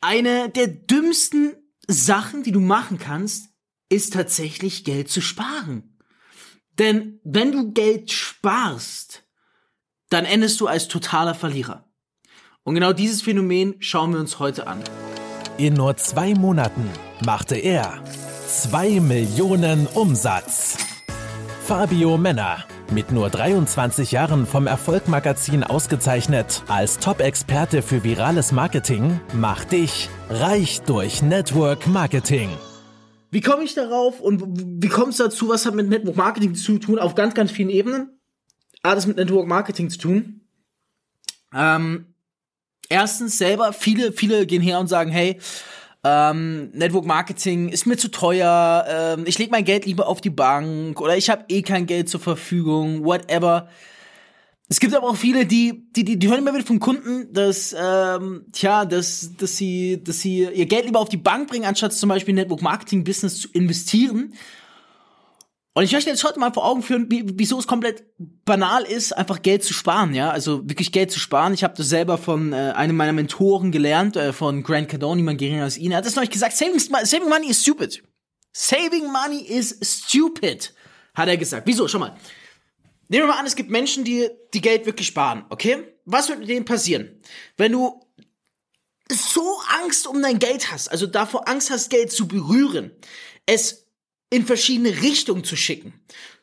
Eine der dümmsten Sachen, die du machen kannst, ist tatsächlich Geld zu sparen. Denn wenn du Geld sparst, dann endest du als totaler Verlierer. Und genau dieses Phänomen schauen wir uns heute an. In nur zwei Monaten machte er zwei Millionen Umsatz. Fabio Männer, mit nur 23 Jahren vom Erfolgmagazin ausgezeichnet als Top-Experte für virales Marketing, macht dich reich durch Network Marketing. Wie komme ich darauf und wie kommt es dazu? Was hat mit Network Marketing zu tun? Auf ganz, ganz vielen Ebenen. Alles mit Network Marketing zu tun. Ähm, erstens selber, viele, viele gehen her und sagen, hey, ähm, Network Marketing ist mir zu teuer, ähm, ich lege mein Geld lieber auf die Bank oder ich habe eh kein Geld zur Verfügung, whatever. Es gibt aber auch viele, die, die, die, die hören immer wieder vom Kunden, dass, ähm, tja, dass, dass sie, dass sie ihr Geld lieber auf die Bank bringen, anstatt zum Beispiel Network Marketing Business zu investieren. Und ich möchte jetzt heute mal vor Augen führen, wie, wieso es komplett banal ist, einfach Geld zu sparen, ja, also wirklich Geld zu sparen. Ich habe das selber von äh, einem meiner Mentoren gelernt, äh, von Grant Cardone, niemand geringer als ihn. Er hat das neulich gesagt, saving, saving money is stupid. Saving money is stupid, hat er gesagt. Wieso? Schau mal. Nehmen wir mal an, es gibt Menschen, die, die Geld wirklich sparen, okay? Was wird mit denen passieren? Wenn du so Angst um dein Geld hast, also davor Angst hast, Geld zu berühren, es in verschiedene Richtungen zu schicken,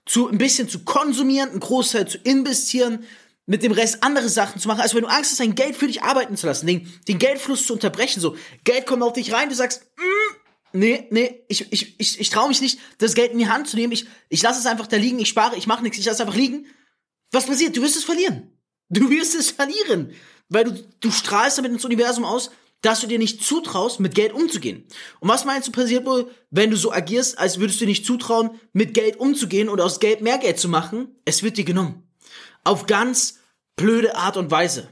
zu ein bisschen zu konsumieren, einen Großteil zu investieren, mit dem Rest andere Sachen zu machen, als wenn du Angst hast, dein Geld für dich arbeiten zu lassen, den, den Geldfluss zu unterbrechen, so, Geld kommt auf dich rein, du sagst, mm, nee, nee, ich, ich, ich, ich traue mich nicht, das Geld in die Hand zu nehmen. Ich, ich lasse es einfach da liegen, ich spare, ich mache nichts, ich lasse es einfach liegen. Was passiert? Du wirst es verlieren. Du wirst es verlieren. Weil du, du strahlst damit ins Universum aus, dass du dir nicht zutraust, mit Geld umzugehen. Und was meinst du passiert wohl, wenn du so agierst, als würdest du dir nicht zutrauen, mit Geld umzugehen und aus Geld mehr Geld zu machen? Es wird dir genommen. Auf ganz blöde Art und Weise.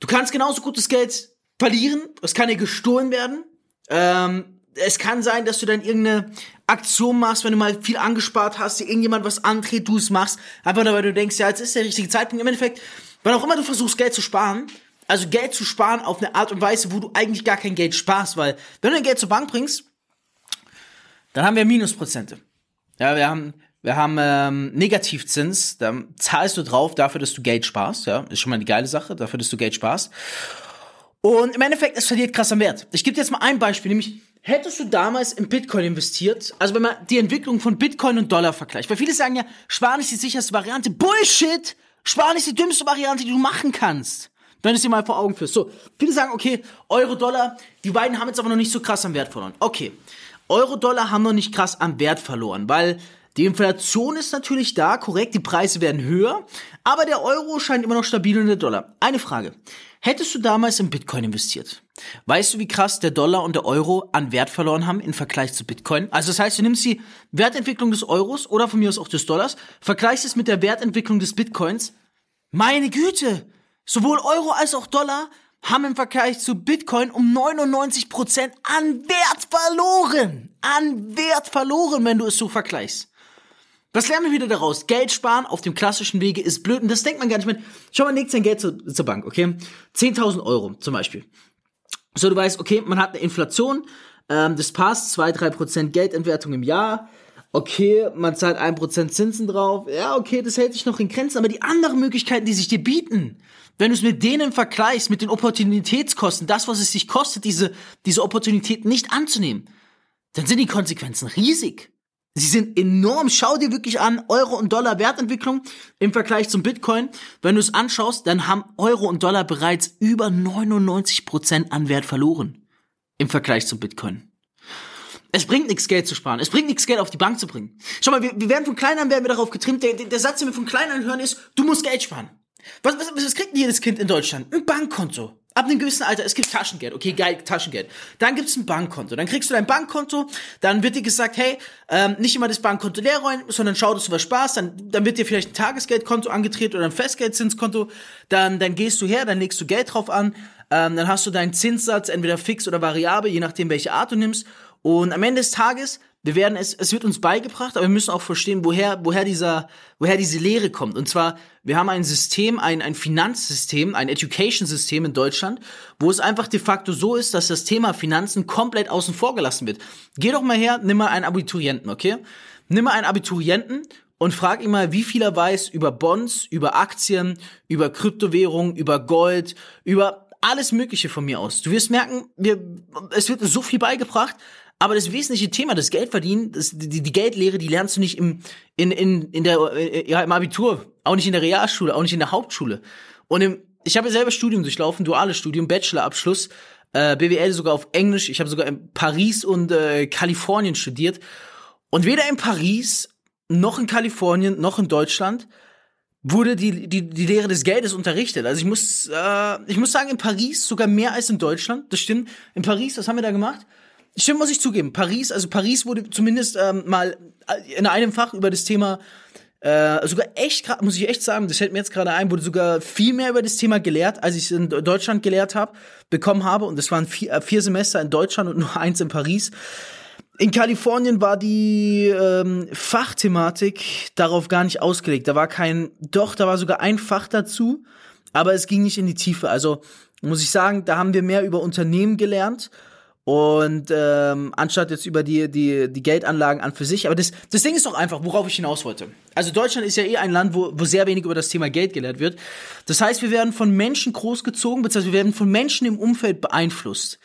Du kannst genauso gut das Geld verlieren, es kann dir gestohlen werden, ähm, es kann sein, dass du dann irgendeine Aktion machst, wenn du mal viel angespart hast, dir irgendjemand was andreht, du es machst, einfach nur weil du denkst, ja, jetzt ist der richtige Zeitpunkt. Im Endeffekt, wann auch immer du versuchst, Geld zu sparen, also Geld zu sparen auf eine Art und Weise, wo du eigentlich gar kein Geld sparst, weil wenn du dein Geld zur Bank bringst, dann haben wir Minusprozente. Ja, wir haben wir haben ähm, Negativzins, da zahlst du drauf dafür, dass du Geld sparst, ja, ist schon mal eine geile Sache, dafür, dass du Geld sparst. Und im Endeffekt, es verliert krass an Wert. Ich gebe dir jetzt mal ein Beispiel, nämlich hättest du damals in Bitcoin investiert, also wenn man die Entwicklung von Bitcoin und Dollar vergleicht, weil viele sagen ja, Sparen ist die sicherste Variante. Bullshit! Sparen ist die dümmste Variante, die du machen kannst. Wenn du es dir mal vor Augen führst. So, viele sagen, okay, Euro, Dollar, die beiden haben jetzt aber noch nicht so krass an Wert verloren. Okay, Euro, Dollar haben noch nicht krass an Wert verloren, weil die Inflation ist natürlich da, korrekt, die Preise werden höher, aber der Euro scheint immer noch stabil und der Dollar. Eine Frage. Hättest du damals in Bitcoin investiert? Weißt du, wie krass der Dollar und der Euro an Wert verloren haben im Vergleich zu Bitcoin? Also das heißt, du nimmst die Wertentwicklung des Euros oder von mir aus auch des Dollars, vergleichst es mit der Wertentwicklung des Bitcoins. Meine Güte! Sowohl Euro als auch Dollar haben im Vergleich zu Bitcoin um 99% an Wert verloren. An Wert verloren, wenn du es so vergleichst. Was lernen wir wieder daraus? Geld sparen auf dem klassischen Wege ist blöd und das denkt man gar nicht mit. Schau mal, legt sein Geld zur, zur Bank, okay? 10.000 Euro zum Beispiel. So, du weißt, okay, man hat eine Inflation, ähm, das passt, 2-3% Geldentwertung im Jahr. Okay, man zahlt 1% Zinsen drauf. Ja, okay, das hält sich noch in Grenzen. Aber die anderen Möglichkeiten, die sich dir bieten, wenn du es mit denen vergleichst, mit den Opportunitätskosten, das, was es sich kostet, diese, diese Opportunität nicht anzunehmen, dann sind die Konsequenzen riesig. Sie sind enorm. Schau dir wirklich an Euro und Dollar Wertentwicklung im Vergleich zum Bitcoin. Wenn du es anschaust, dann haben Euro und Dollar bereits über 99 Prozent an Wert verloren im Vergleich zum Bitcoin. Es bringt nichts, Geld zu sparen. Es bringt nichts, Geld auf die Bank zu bringen. Schau mal, wir, wir werden von klein an werden wir darauf getrimmt. Der, der Satz, den wir von klein an hören, ist, du musst Geld sparen. Was, was, was kriegt denn jedes Kind in Deutschland? Ein Bankkonto. Ab einem gewissen Alter, es gibt Taschengeld, okay, geil, Taschengeld. Dann gibt's ein Bankkonto. Dann kriegst du dein Bankkonto, dann wird dir gesagt, hey, ähm, nicht immer das Bankkonto leer räumen, sondern schau, dass du was sparst. Dann, dann wird dir vielleicht ein Tagesgeldkonto angetreten oder ein Festgeldzinskonto. Dann, dann gehst du her, dann legst du Geld drauf an. Ähm, dann hast du deinen Zinssatz, entweder fix oder variabel, je nachdem, welche Art du nimmst. Und am Ende des Tages wir werden es, es wird uns beigebracht, aber wir müssen auch verstehen, woher, woher dieser, woher diese Lehre kommt. Und zwar, wir haben ein System, ein, ein Finanzsystem, ein Education-System in Deutschland, wo es einfach de facto so ist, dass das Thema Finanzen komplett außen vor gelassen wird. Geh doch mal her, nimm mal einen Abiturienten, okay? Nimm mal einen Abiturienten und frag ihn mal, wie viel er weiß über Bonds, über Aktien, über Kryptowährungen, über Gold, über alles Mögliche von mir aus. Du wirst merken, wir, es wird so viel beigebracht, aber das wesentliche Thema, das Geldverdienen, das, die, die Geldlehre, die lernst du nicht im, in, in, in der, äh, ja, im Abitur, auch nicht in der Realschule, auch nicht in der Hauptschule. Und im, ich habe ja selber Studium durchlaufen, duales Studium, Bachelorabschluss, äh, BWL sogar auf Englisch. Ich habe sogar in Paris und äh, Kalifornien studiert. Und weder in Paris noch in Kalifornien noch in Deutschland wurde die, die, die Lehre des Geldes unterrichtet. Also ich muss, äh, ich muss sagen, in Paris sogar mehr als in Deutschland. Das stimmt. In Paris, was haben wir da gemacht? Stimmt, muss ich zugeben. Paris, also Paris wurde zumindest ähm, mal in einem Fach über das Thema äh, sogar echt, muss ich echt sagen, das fällt mir jetzt gerade ein, wurde sogar viel mehr über das Thema gelehrt, als ich es in Deutschland gelehrt habe, bekommen habe. Und das waren vier, äh, vier Semester in Deutschland und nur eins in Paris. In Kalifornien war die ähm, Fachthematik darauf gar nicht ausgelegt. Da war kein, doch, da war sogar ein Fach dazu, aber es ging nicht in die Tiefe. Also muss ich sagen, da haben wir mehr über Unternehmen gelernt und ähm, anstatt jetzt über die, die, die Geldanlagen an für sich. Aber das, das Ding ist doch einfach, worauf ich hinaus wollte. Also Deutschland ist ja eh ein Land, wo, wo sehr wenig über das Thema Geld gelehrt wird. Das heißt, wir werden von Menschen großgezogen, beziehungsweise wir werden von Menschen im Umfeld beeinflusst,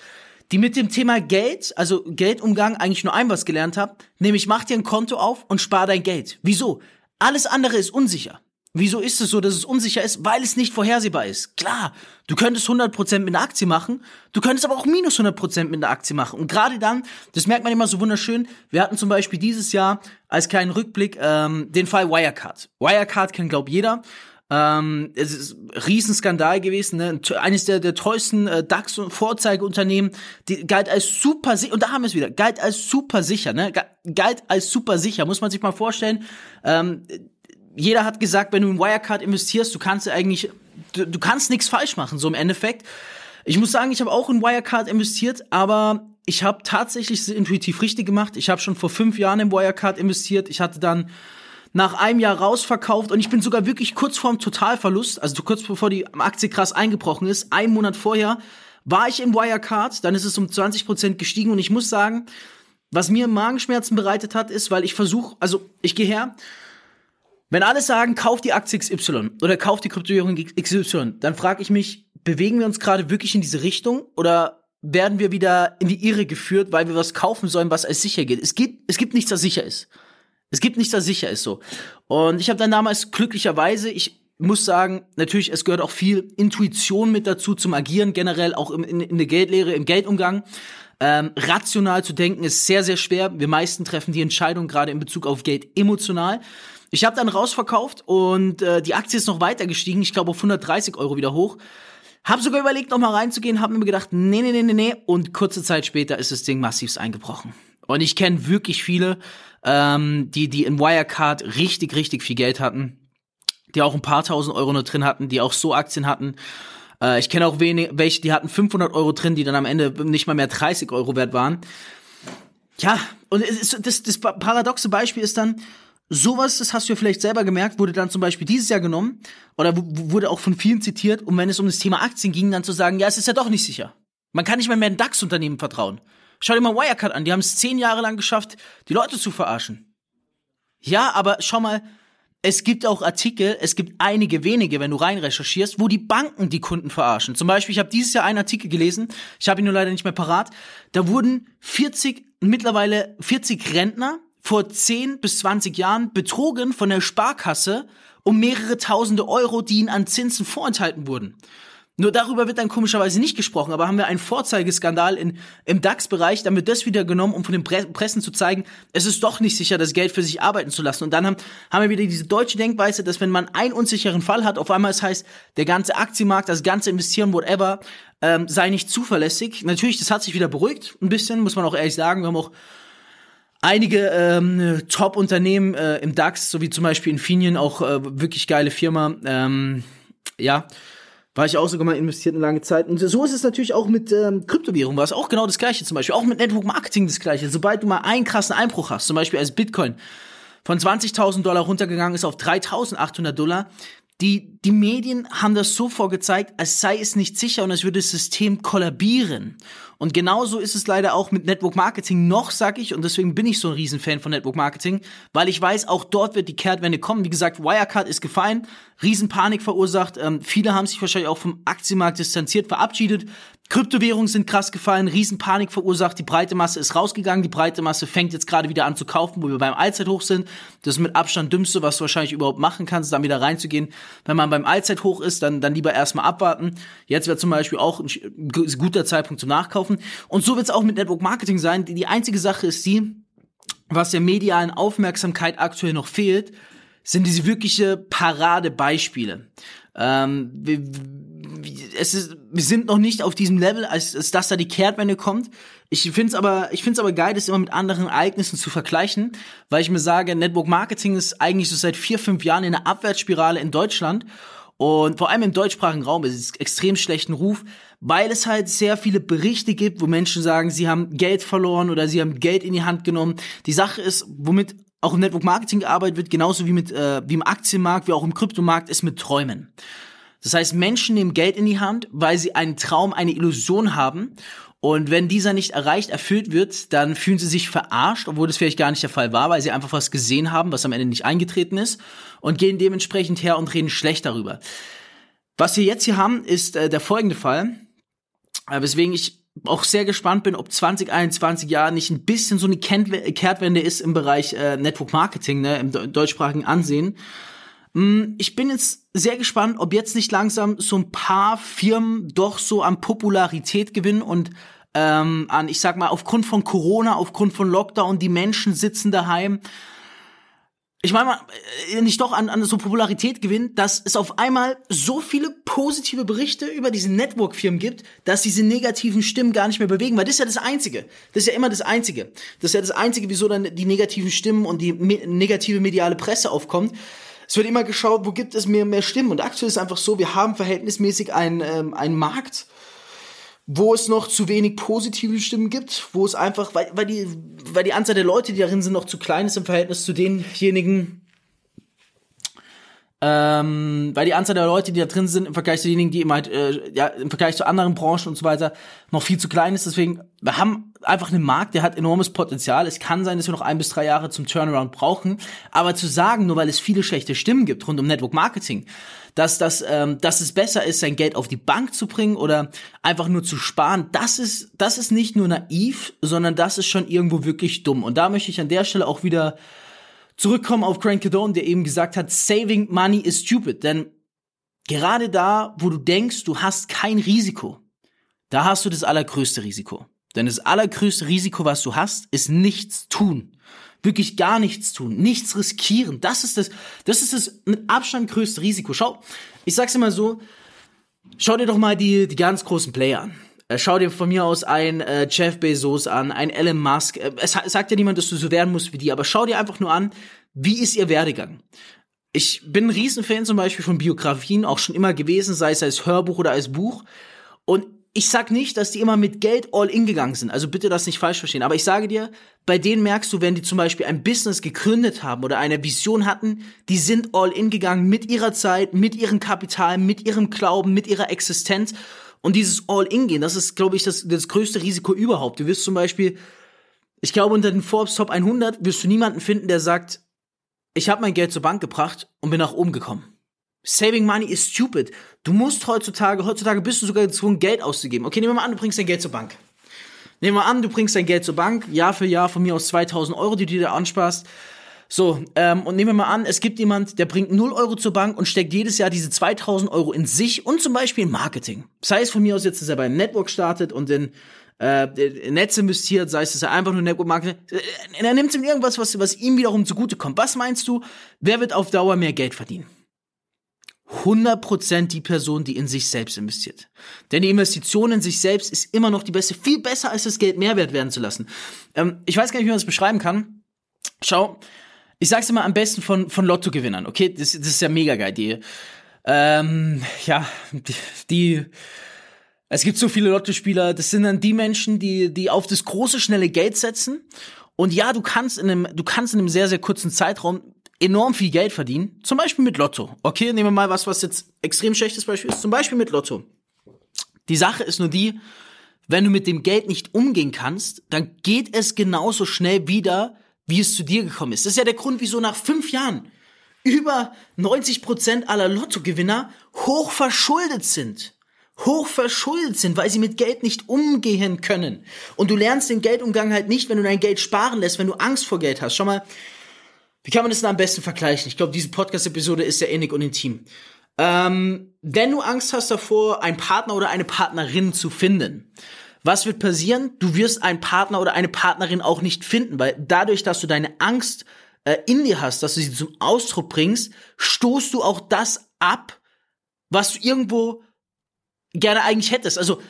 die mit dem Thema Geld, also Geldumgang, eigentlich nur ein was gelernt haben, nämlich mach dir ein Konto auf und spar dein Geld. Wieso? Alles andere ist unsicher. Wieso ist es so, dass es unsicher ist? Weil es nicht vorhersehbar ist. Klar, du könntest 100% mit einer Aktie machen, du könntest aber auch minus 100% mit einer Aktie machen. Und gerade dann, das merkt man immer so wunderschön, wir hatten zum Beispiel dieses Jahr als kleinen Rückblick ähm, den Fall Wirecard. Wirecard kennt, glaub jeder. Ähm, es ist ein Riesenskandal gewesen, ne? eines der, der teuersten äh, DAX-Vorzeigeunternehmen, die galt als super sicher, und da haben wir es wieder, galt als super sicher, ne? galt als super sicher, muss man sich mal vorstellen. Ähm, jeder hat gesagt, wenn du in Wirecard investierst, du kannst eigentlich, du, du kannst nichts falsch machen, so im Endeffekt. Ich muss sagen, ich habe auch in Wirecard investiert, aber ich habe tatsächlich intuitiv richtig gemacht. Ich habe schon vor fünf Jahren in Wirecard investiert. Ich hatte dann nach einem Jahr rausverkauft und ich bin sogar wirklich kurz vorm Totalverlust, also kurz bevor die Aktie krass eingebrochen ist, einen Monat vorher, war ich im Wirecard, dann ist es um 20 Prozent gestiegen und ich muss sagen, was mir Magenschmerzen bereitet hat, ist, weil ich versuche, also ich gehe her, wenn alle sagen, kauf die Aktie XY oder kauf die Kryptowährung XY, dann frage ich mich, bewegen wir uns gerade wirklich in diese Richtung oder werden wir wieder in die Irre geführt, weil wir was kaufen sollen, was als sicher geht? Es gibt, es gibt nichts, das sicher ist. Es gibt nichts, das sicher ist so. Und ich habe dann damals glücklicherweise, ich muss sagen, natürlich, es gehört auch viel Intuition mit dazu zum Agieren, generell auch im, in, in der Geldlehre, im Geldumgang. Ähm, rational zu denken ist sehr, sehr schwer. Wir meisten treffen die Entscheidung gerade in Bezug auf Geld emotional. Ich habe dann rausverkauft und äh, die Aktie ist noch weiter gestiegen, ich glaube auf 130 Euro wieder hoch. Hab sogar überlegt, noch mal reinzugehen, hab mir gedacht, nee, nee, nee, nee, nee. Und kurze Zeit später ist das Ding massiv eingebrochen. Und ich kenne wirklich viele, ähm, die, die in Wirecard richtig, richtig viel Geld hatten, die auch ein paar tausend Euro nur drin hatten, die auch so Aktien hatten. Äh, ich kenne auch wenig, welche, die hatten 500 Euro drin, die dann am Ende nicht mal mehr 30 Euro wert waren. Ja, und das, das paradoxe Beispiel ist dann, Sowas, das hast du ja vielleicht selber gemerkt, wurde dann zum Beispiel dieses Jahr genommen oder wurde auch von vielen zitiert, um wenn es um das Thema Aktien ging, dann zu sagen, ja, es ist ja doch nicht sicher. Man kann nicht mal mehr ein DAX-Unternehmen vertrauen. Schau dir mal Wirecard an, die haben es zehn Jahre lang geschafft, die Leute zu verarschen. Ja, aber schau mal, es gibt auch Artikel, es gibt einige wenige, wenn du rein recherchierst, wo die Banken die Kunden verarschen. Zum Beispiel, ich habe dieses Jahr einen Artikel gelesen, ich habe ihn nur leider nicht mehr parat, da wurden 40, mittlerweile 40 Rentner vor 10 bis 20 Jahren betrogen von der Sparkasse um mehrere tausende Euro, die ihnen an Zinsen vorenthalten wurden. Nur darüber wird dann komischerweise nicht gesprochen, aber haben wir einen Vorzeigeskandal in, im DAX-Bereich, dann wird das wieder genommen, um von den Pre Pressen zu zeigen, es ist doch nicht sicher, das Geld für sich arbeiten zu lassen. Und dann haben, haben wir wieder diese deutsche Denkweise, dass wenn man einen unsicheren Fall hat, auf einmal es heißt, der ganze Aktienmarkt, das ganze Investieren, whatever, ähm, sei nicht zuverlässig. Natürlich, das hat sich wieder beruhigt, ein bisschen, muss man auch ehrlich sagen. Wir haben auch einige ähm, Top-Unternehmen äh, im DAX, so wie zum Beispiel Infineon, auch äh, wirklich geile Firma. Ähm, ja, War ich auch sogar mal investiert eine lange Zeit. Und so ist es natürlich auch mit ähm, Kryptowährungen, war es auch genau das gleiche zum Beispiel. Auch mit Network Marketing das gleiche. Sobald du mal einen krassen Einbruch hast, zum Beispiel als Bitcoin von 20.000 Dollar runtergegangen ist auf 3.800 Dollar, die, die Medien haben das so vorgezeigt, als sei es nicht sicher und als würde das System kollabieren. Und genauso ist es leider auch mit Network Marketing noch, sag ich, und deswegen bin ich so ein Riesenfan von Network Marketing, weil ich weiß, auch dort wird die Kehrtwende kommen. Wie gesagt, Wirecard ist gefallen, Riesenpanik verursacht. Ähm, viele haben sich wahrscheinlich auch vom Aktienmarkt distanziert, verabschiedet. Kryptowährungen sind krass gefallen, Riesenpanik verursacht, die breite Masse ist rausgegangen, die breite Masse fängt jetzt gerade wieder an zu kaufen, wo wir beim Allzeithoch sind. Das ist mit Abstand dümmste, was du wahrscheinlich überhaupt machen kannst, dann wieder reinzugehen. Wenn man beim Allzeithoch ist, dann, dann lieber erstmal abwarten. Jetzt wäre zum Beispiel auch ein guter Zeitpunkt zum Nachkaufen. Und so wird es auch mit Network Marketing sein. Die, einzige Sache ist die, was der medialen Aufmerksamkeit aktuell noch fehlt, sind diese wirkliche Paradebeispiele. Ähm, wir, es ist, wir sind noch nicht auf diesem Level, als, als dass da die Kehrtwende kommt. Ich finde es aber, ich finde es aber geil, das immer mit anderen Ereignissen zu vergleichen, weil ich mir sage, Network Marketing ist eigentlich so seit vier, fünf Jahren in einer Abwärtsspirale in Deutschland und vor allem im deutschsprachigen Raum ist es extrem schlechten Ruf, weil es halt sehr viele Berichte gibt, wo Menschen sagen, sie haben Geld verloren oder sie haben Geld in die Hand genommen. Die Sache ist, womit auch im Network Marketing gearbeitet wird, genauso wie mit äh, wie im Aktienmarkt, wie auch im Kryptomarkt, ist mit Träumen. Das heißt, Menschen nehmen Geld in die Hand, weil sie einen Traum, eine Illusion haben. Und wenn dieser nicht erreicht, erfüllt wird, dann fühlen sie sich verarscht, obwohl das vielleicht gar nicht der Fall war, weil sie einfach was gesehen haben, was am Ende nicht eingetreten ist und gehen dementsprechend her und reden schlecht darüber. Was wir jetzt hier haben, ist äh, der folgende Fall, äh, weswegen ich auch sehr gespannt bin, ob 2021 Jahr nicht ein bisschen so eine Kehrtwende ist im Bereich äh, Network Marketing, ne, im deutschsprachigen Ansehen. Mm, ich bin jetzt sehr gespannt, ob jetzt nicht langsam so ein paar Firmen doch so an Popularität gewinnen und ähm, an, ich sag mal, aufgrund von Corona, aufgrund von Lockdown, die Menschen sitzen daheim, ich meine äh, nicht doch an, an so Popularität gewinnt, dass es auf einmal so viele positive Berichte über diese Network-Firmen gibt, dass diese negativen Stimmen gar nicht mehr bewegen, weil das ist ja das Einzige. Das ist ja immer das Einzige. Das ist ja das Einzige, wieso dann die negativen Stimmen und die me negative mediale Presse aufkommt. Es wird immer geschaut, wo gibt es mehr, mehr Stimmen. Und aktuell ist es einfach so, wir haben verhältnismäßig einen, ähm, einen Markt, wo es noch zu wenig positive Stimmen gibt, wo es einfach, weil, weil, die, weil die Anzahl der Leute, die darin sind, noch zu klein ist im Verhältnis zu denjenigen, ähm, weil die Anzahl der Leute, die da drin sind, im Vergleich zu denjenigen, die eben halt, äh, ja, im Vergleich zu anderen Branchen und so weiter, noch viel zu klein ist. Deswegen, wir haben einfach einen Markt, der hat enormes Potenzial. Es kann sein, dass wir noch ein bis drei Jahre zum Turnaround brauchen. Aber zu sagen, nur weil es viele schlechte Stimmen gibt rund um Network Marketing, dass, das, ähm, dass es besser ist, sein Geld auf die Bank zu bringen oder einfach nur zu sparen, das ist, das ist nicht nur naiv, sondern das ist schon irgendwo wirklich dumm. Und da möchte ich an der Stelle auch wieder zurückkommen auf Grant Cardone, der eben gesagt hat, saving money is stupid. Denn gerade da, wo du denkst, du hast kein Risiko, da hast du das allergrößte Risiko. Denn das allergrößte Risiko, was du hast, ist nichts tun. Wirklich gar nichts tun, nichts riskieren. Das ist das, das ist das mit Abstand größte Risiko. Schau, ich sag's immer so, schau dir doch mal die, die ganz großen Player an. Äh, schau dir von mir aus ein äh, Jeff Bezos an, ein Elon Musk. Äh, es sagt ja niemand, dass du so werden musst wie die, aber schau dir einfach nur an, wie ist ihr Werdegang? Ich bin ein Riesenfan zum Beispiel von Biografien, auch schon immer gewesen, sei es als Hörbuch oder als Buch. Und ich sag nicht, dass die immer mit Geld all in gegangen sind. Also bitte das nicht falsch verstehen. Aber ich sage dir, bei denen merkst du, wenn die zum Beispiel ein Business gegründet haben oder eine Vision hatten, die sind all in gegangen mit ihrer Zeit, mit ihrem Kapital, mit ihrem Glauben, mit ihrer Existenz. Und dieses All-In-Gehen, das ist, glaube ich, das, das größte Risiko überhaupt. Du wirst zum Beispiel, ich glaube, unter den Forbes Top 100 wirst du niemanden finden, der sagt, ich habe mein Geld zur Bank gebracht und bin nach oben gekommen. Saving money is stupid. Du musst heutzutage, heutzutage bist du sogar gezwungen, Geld auszugeben. Okay, nehmen wir mal an, du bringst dein Geld zur Bank. Nehmen wir an, du bringst dein Geld zur Bank, Jahr für Jahr von mir aus 2000 Euro, die du dir ansparst. So, ähm, und nehmen wir mal an, es gibt jemand, der bringt 0 Euro zur Bank und steckt jedes Jahr diese 2000 Euro in sich und zum Beispiel in Marketing. Sei es von mir aus jetzt, dass er beim Network startet und in äh, Netz investiert, sei es, dass er einfach nur Network Marketing, äh, er nimmt ihm irgendwas, was, was ihm wiederum zugutekommt. Was meinst du, wer wird auf Dauer mehr Geld verdienen? 100% die Person, die in sich selbst investiert. Denn die Investition in sich selbst ist immer noch die beste, viel besser als das Geld Mehrwert werden zu lassen. Ähm, ich weiß gar nicht, wie man das beschreiben kann. Schau, ich sag's immer am besten von, von Lottogewinnern, okay? Das, das ist ja mega geil. Die, Ähm, ja, die, die es gibt so viele Lottospieler, das sind dann die Menschen, die, die auf das große, schnelle Geld setzen. Und ja, du kannst in einem, du kannst in einem sehr, sehr kurzen Zeitraum enorm viel Geld verdienen. Zum Beispiel mit Lotto. Okay, nehmen wir mal was, was jetzt extrem schlechtes Beispiel ist. Zum Beispiel mit Lotto. Die Sache ist nur die, wenn du mit dem Geld nicht umgehen kannst, dann geht es genauso schnell wieder, wie es zu dir gekommen ist. Das ist ja der Grund, wieso nach fünf Jahren über 90 Prozent aller Lottogewinner hoch verschuldet sind. Hoch verschuldet sind, weil sie mit Geld nicht umgehen können. Und du lernst den Geldumgang halt nicht, wenn du dein Geld sparen lässt, wenn du Angst vor Geld hast. Schau mal, wie kann man das denn am besten vergleichen? Ich glaube, diese Podcast-Episode ist sehr innig und intim. Ähm, wenn du Angst hast davor, einen Partner oder eine Partnerin zu finden, was wird passieren? Du wirst einen Partner oder eine Partnerin auch nicht finden, weil dadurch, dass du deine Angst äh, in dir hast, dass du sie zum Ausdruck bringst, stoßt du auch das ab, was du irgendwo gerne eigentlich hättest. Also,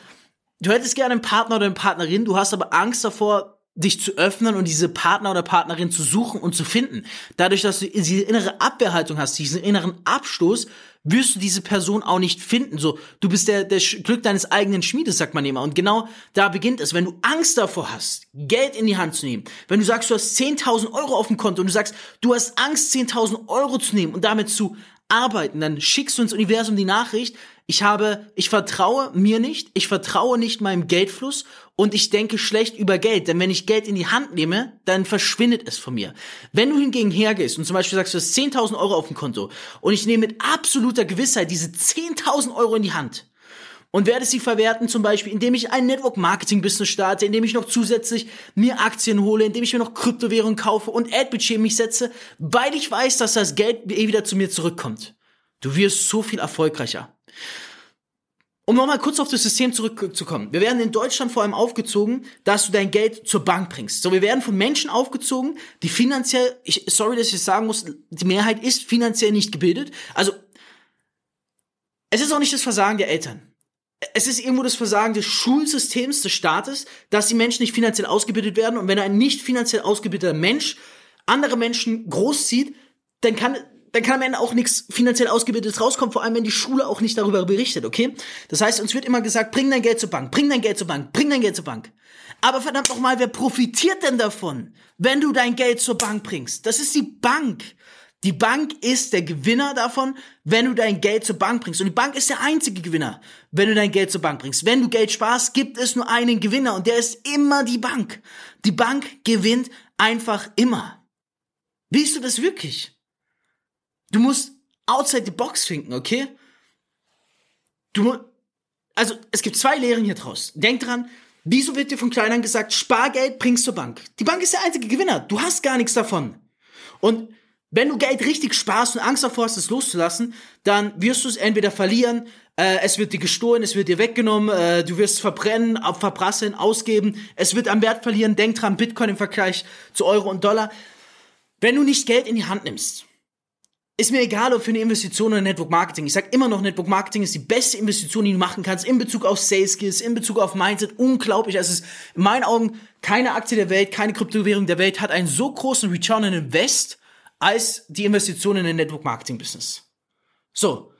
du hättest gerne einen Partner oder eine Partnerin, du hast aber Angst davor, dich zu öffnen und diese Partner oder Partnerin zu suchen und zu finden. Dadurch, dass du diese innere Abwehrhaltung hast, diesen inneren Abstoß, wirst du diese Person auch nicht finden. So, du bist der, der Glück deines eigenen Schmiedes, sagt man immer. Und genau da beginnt es. Wenn du Angst davor hast, Geld in die Hand zu nehmen, wenn du sagst, du hast 10.000 Euro auf dem Konto und du sagst, du hast Angst, 10.000 Euro zu nehmen und damit zu arbeiten, dann schickst du ins Universum die Nachricht, ich habe, ich vertraue mir nicht, ich vertraue nicht meinem Geldfluss und ich denke schlecht über Geld, denn wenn ich Geld in die Hand nehme, dann verschwindet es von mir. Wenn du hingegen hergehst und zum Beispiel sagst, du hast 10.000 Euro auf dem Konto und ich nehme mit absoluter Gewissheit diese 10.000 Euro in die Hand und werde sie verwerten, zum Beispiel, indem ich ein Network Marketing Business starte, indem ich noch zusätzlich mir Aktien hole, indem ich mir noch Kryptowährungen kaufe und Ad-Budget mich setze, weil ich weiß, dass das Geld eh wieder zu mir zurückkommt. Du wirst so viel erfolgreicher. Um nochmal kurz auf das System zurückzukommen. Wir werden in Deutschland vor allem aufgezogen, dass du dein Geld zur Bank bringst. So, wir werden von Menschen aufgezogen, die finanziell, ich, sorry, dass ich es sagen muss, die Mehrheit ist finanziell nicht gebildet. Also, es ist auch nicht das Versagen der Eltern. Es ist irgendwo das Versagen des Schulsystems, des Staates, dass die Menschen nicht finanziell ausgebildet werden. Und wenn ein nicht finanziell ausgebildeter Mensch andere Menschen großzieht, dann kann dann kann am Ende auch nichts finanziell ausgebildetes rauskommen, vor allem wenn die Schule auch nicht darüber berichtet, okay? Das heißt, uns wird immer gesagt, bring dein Geld zur Bank, bring dein Geld zur Bank, bring dein Geld zur Bank. Aber verdammt nochmal, wer profitiert denn davon, wenn du dein Geld zur Bank bringst? Das ist die Bank. Die Bank ist der Gewinner davon, wenn du dein Geld zur Bank bringst. Und die Bank ist der einzige Gewinner, wenn du dein Geld zur Bank bringst. Wenn du Geld sparst, gibt es nur einen Gewinner und der ist immer die Bank. Die Bank gewinnt einfach immer. Willst du das wirklich? Du musst outside the box finden, okay? Du, also, es gibt zwei Lehren hier draus. Denk dran, wieso wird dir von Kleinern gesagt, Spargeld bringst zur Bank? Die Bank ist der einzige Gewinner. Du hast gar nichts davon. Und wenn du Geld richtig sparst und Angst davor hast, es loszulassen, dann wirst du es entweder verlieren, äh, es wird dir gestohlen, es wird dir weggenommen, äh, du wirst verbrennen, verprasseln, ausgeben, es wird am Wert verlieren. Denk dran, Bitcoin im Vergleich zu Euro und Dollar. Wenn du nicht Geld in die Hand nimmst, ist mir egal, ob für eine Investition oder Network Marketing. Ich sage immer noch, Network Marketing ist die beste Investition, die du machen kannst in Bezug auf Sales Skills, in Bezug auf Mindset. Unglaublich. Es ist in meinen Augen keine Aktie der Welt, keine Kryptowährung der Welt hat einen so großen Return on Invest als die Investition in ein Network Marketing Business. So.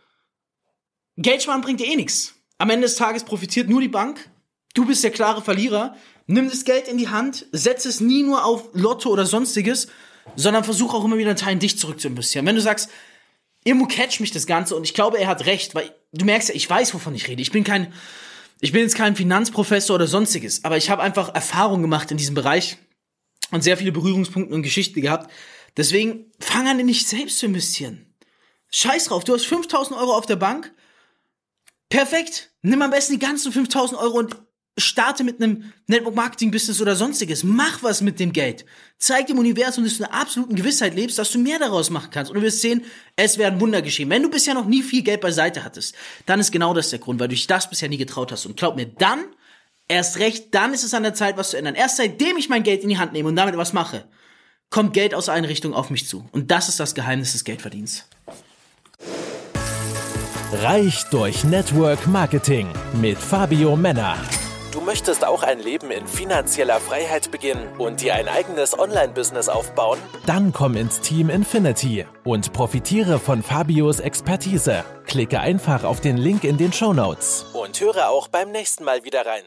Geld sparen bringt dir eh nichts. Am Ende des Tages profitiert nur die Bank. Du bist der klare Verlierer. Nimm das Geld in die Hand, setz es nie nur auf Lotto oder sonstiges, sondern versuch auch immer wieder einen Teil in dich zurück zu investieren. Wenn du sagst, irgendwo catch mich das Ganze und ich glaube, er hat recht, weil du merkst ja, ich weiß, wovon ich rede. Ich bin kein, ich bin jetzt kein Finanzprofessor oder sonstiges, aber ich habe einfach Erfahrung gemacht in diesem Bereich und sehr viele Berührungspunkte und Geschichten gehabt. Deswegen fang an, in dich selbst zu investieren. Scheiß drauf, du hast 5000 Euro auf der Bank. Perfekt. Nimm am besten die ganzen 5000 Euro und Starte mit einem Network Marketing Business oder sonstiges. Mach was mit dem Geld. Zeig dem Universum, dass du in einer absoluten Gewissheit lebst, dass du mehr daraus machen kannst. Und du wirst sehen, es werden Wunder geschehen. Wenn du bisher noch nie viel Geld beiseite hattest, dann ist genau das der Grund, weil du dich das bisher nie getraut hast. Und glaub mir, dann, erst recht, dann ist es an der Zeit, was zu ändern. Erst seitdem ich mein Geld in die Hand nehme und damit was mache, kommt Geld aus allen Richtungen auf mich zu. Und das ist das Geheimnis des Geldverdienens. Reich durch Network Marketing mit Fabio Männer. Du möchtest auch ein Leben in finanzieller Freiheit beginnen und dir ein eigenes Online-Business aufbauen? Dann komm ins Team Infinity und profitiere von Fabios Expertise. Klicke einfach auf den Link in den Show Notes und höre auch beim nächsten Mal wieder rein.